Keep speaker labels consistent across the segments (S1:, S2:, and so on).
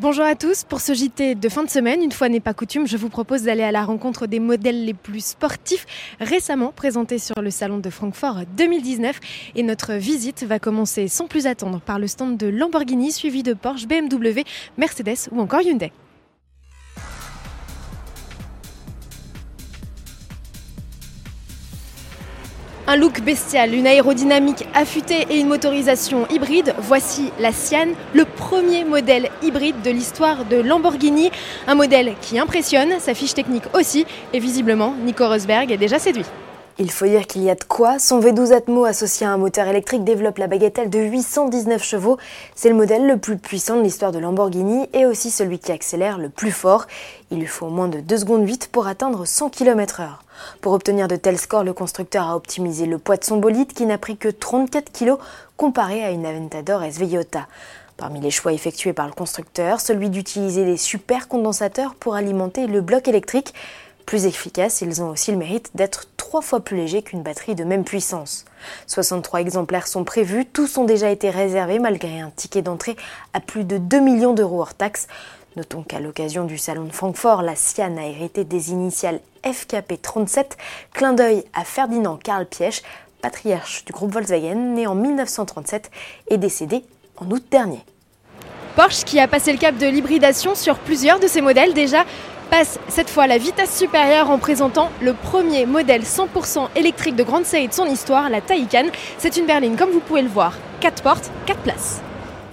S1: Bonjour à tous, pour ce JT de fin de semaine, une fois n'est pas coutume, je vous propose d'aller à la rencontre des modèles les plus sportifs récemment présentés sur le salon de Francfort 2019 et notre visite va commencer sans plus attendre par le stand de Lamborghini suivi de Porsche, BMW, Mercedes ou encore Hyundai. Un look bestial, une aérodynamique affûtée et une motorisation hybride, voici la Sian, le premier modèle hybride de l'histoire de Lamborghini. Un modèle qui impressionne, sa fiche technique aussi, et visiblement, Nico Rosberg est déjà séduit.
S2: Il faut dire qu'il y a de quoi. Son V12 Atmo associé à un moteur électrique développe la bagatelle de 819 chevaux. C'est le modèle le plus puissant de l'histoire de Lamborghini et aussi celui qui accélère le plus fort. Il lui faut moins de 2 secondes 8 pour atteindre 100 km h Pour obtenir de tels scores, le constructeur a optimisé le poids de son bolide qui n'a pris que 34 kg comparé à une Aventador SV Iota. Parmi les choix effectués par le constructeur, celui d'utiliser des super condensateurs pour alimenter le bloc électrique. Plus efficaces, ils ont aussi le mérite d'être trois fois plus légers qu'une batterie de même puissance. 63 exemplaires sont prévus, tous ont déjà été réservés malgré un ticket d'entrée à plus de 2 millions d'euros hors taxes. Notons qu'à l'occasion du salon de Francfort, la Sian a hérité des initiales FKP37, clin d'œil à Ferdinand Karl Piech, patriarche du groupe Volkswagen, né en 1937 et décédé en août dernier.
S1: Porsche qui a passé le cap de l'hybridation sur plusieurs de ses modèles déjà passe cette fois la vitesse supérieure en présentant le premier modèle 100% électrique de grande série de son histoire, la Taycan. C'est une berline comme vous pouvez le voir, 4 portes, 4 places.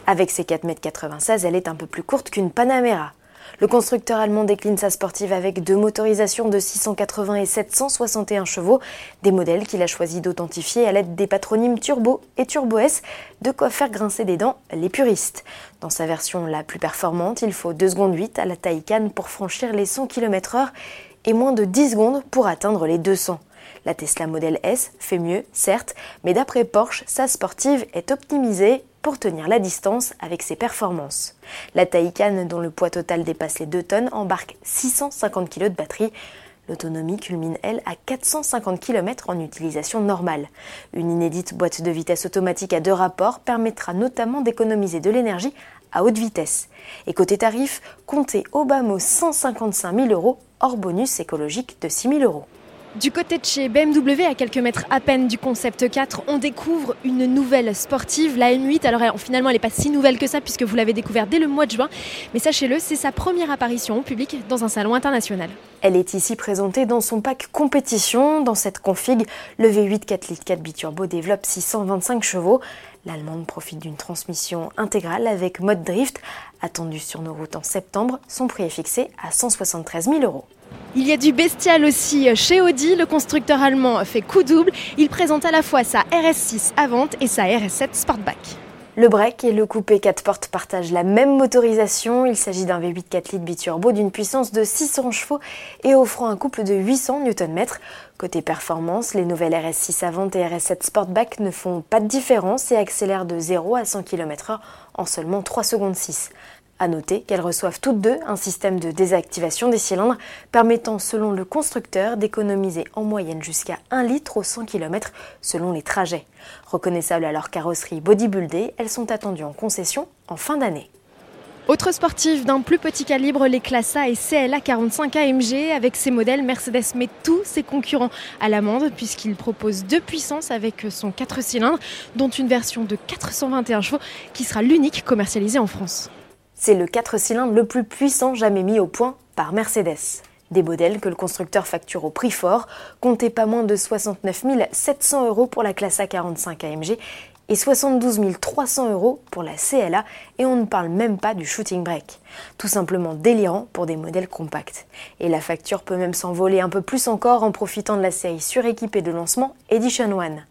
S2: Avec ses 4,96 m, elle est un peu plus courte qu'une Panamera. Le constructeur allemand décline sa sportive avec deux motorisations de 680 et 761 chevaux, des modèles qu'il a choisi d'authentifier à l'aide des patronymes Turbo et Turbo S, de quoi faire grincer des dents les puristes. Dans sa version la plus performante, il faut 2 secondes 8 à la Taycan pour franchir les 100 km/h et moins de 10 secondes pour atteindre les 200. La Tesla Model S fait mieux, certes, mais d'après Porsche, sa sportive est optimisée pour tenir la distance avec ses performances. La Taycan, dont le poids total dépasse les 2 tonnes, embarque 650 kg de batterie. L'autonomie culmine, elle, à 450 km en utilisation normale. Une inédite boîte de vitesse automatique à deux rapports permettra notamment d'économiser de l'énergie à haute vitesse. Et côté tarif, comptez au bas mot 155 000 euros hors bonus écologique de 6 000 euros.
S1: Du côté de chez BMW, à quelques mètres à peine du concept 4, on découvre une nouvelle sportive, la M8. Alors finalement, elle n'est pas si nouvelle que ça puisque vous l'avez découverte dès le mois de juin. Mais sachez-le, c'est sa première apparition au public dans un salon international.
S2: Elle est ici présentée dans son pack compétition. Dans cette config, le V8 4 litres 4 biturbo développe 625 chevaux. L'Allemande profite d'une transmission intégrale avec mode drift. Attendu sur nos routes en septembre, son prix est fixé à 173 000 euros.
S1: Il y a du bestial aussi chez Audi. Le constructeur allemand fait coup double. Il présente à la fois sa RS6 Avant et sa RS7 Sportback.
S2: Le break et le coupé 4 portes partagent la même motorisation. Il s'agit d'un V8 4 litres biturbo d'une puissance de 600 chevaux et offrant un couple de 800 Nm. Côté performance, les nouvelles RS6 Avant et RS7 Sportback ne font pas de différence et accélèrent de 0 à 100 km/h en seulement 3 secondes 6. À noter qu'elles reçoivent toutes deux un système de désactivation des cylindres permettant selon le constructeur d'économiser en moyenne jusqu'à 1 litre au 100 km selon les trajets. Reconnaissables à leur carrosserie bodybuildée, elles sont attendues en concession en fin d'année.
S1: Autre sportive d'un plus petit calibre, les classes A et CLA 45 AMG. Avec ces modèles, Mercedes met tous ses concurrents à l'amende puisqu'il propose deux puissances avec son 4 cylindres, dont une version de 421 chevaux qui sera l'unique commercialisée en France.
S2: C'est le 4 cylindres le plus puissant jamais mis au point par Mercedes. Des modèles que le constructeur facture au prix fort, comptez pas moins de 69 700 euros pour la classe A45 AMG et 72 300 euros pour la CLA et on ne parle même pas du shooting brake. Tout simplement délirant pour des modèles compacts. Et la facture peut même s'envoler un peu plus encore en profitant de la série suréquipée de lancement Edition One.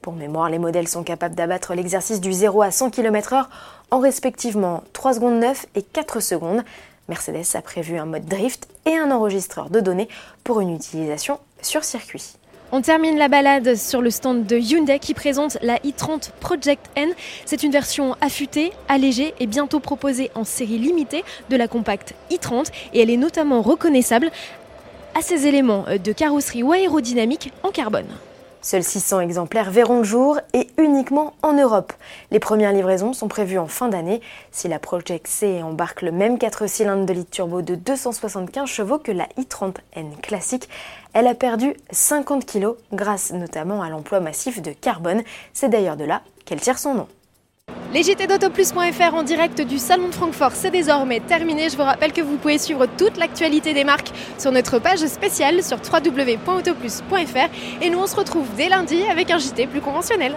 S2: Pour mémoire, les modèles sont capables d'abattre l'exercice du 0 à 100 km/h en respectivement 3 secondes 9 et 4 secondes. Mercedes a prévu un mode drift et un enregistreur de données pour une utilisation sur circuit.
S1: On termine la balade sur le stand de Hyundai qui présente la i30 Project N. C'est une version affûtée, allégée et bientôt proposée en série limitée de la compacte i30 et elle est notamment reconnaissable à ses éléments de carrosserie ou aérodynamique en carbone.
S2: Seuls 600 exemplaires verront le jour et uniquement en Europe. Les premières livraisons sont prévues en fin d'année. Si la Project C embarque le même 4 cylindres de litre turbo de 275 chevaux que la i30N classique, elle a perdu 50 kg grâce notamment à l'emploi massif de carbone. C'est d'ailleurs de là qu'elle tire son nom.
S1: Les JT d'Autoplus.fr en direct du Salon de Francfort, c'est désormais terminé. Je vous rappelle que vous pouvez suivre toute l'actualité des marques sur notre page spéciale sur www.autoplus.fr et nous on se retrouve dès lundi avec un JT plus conventionnel.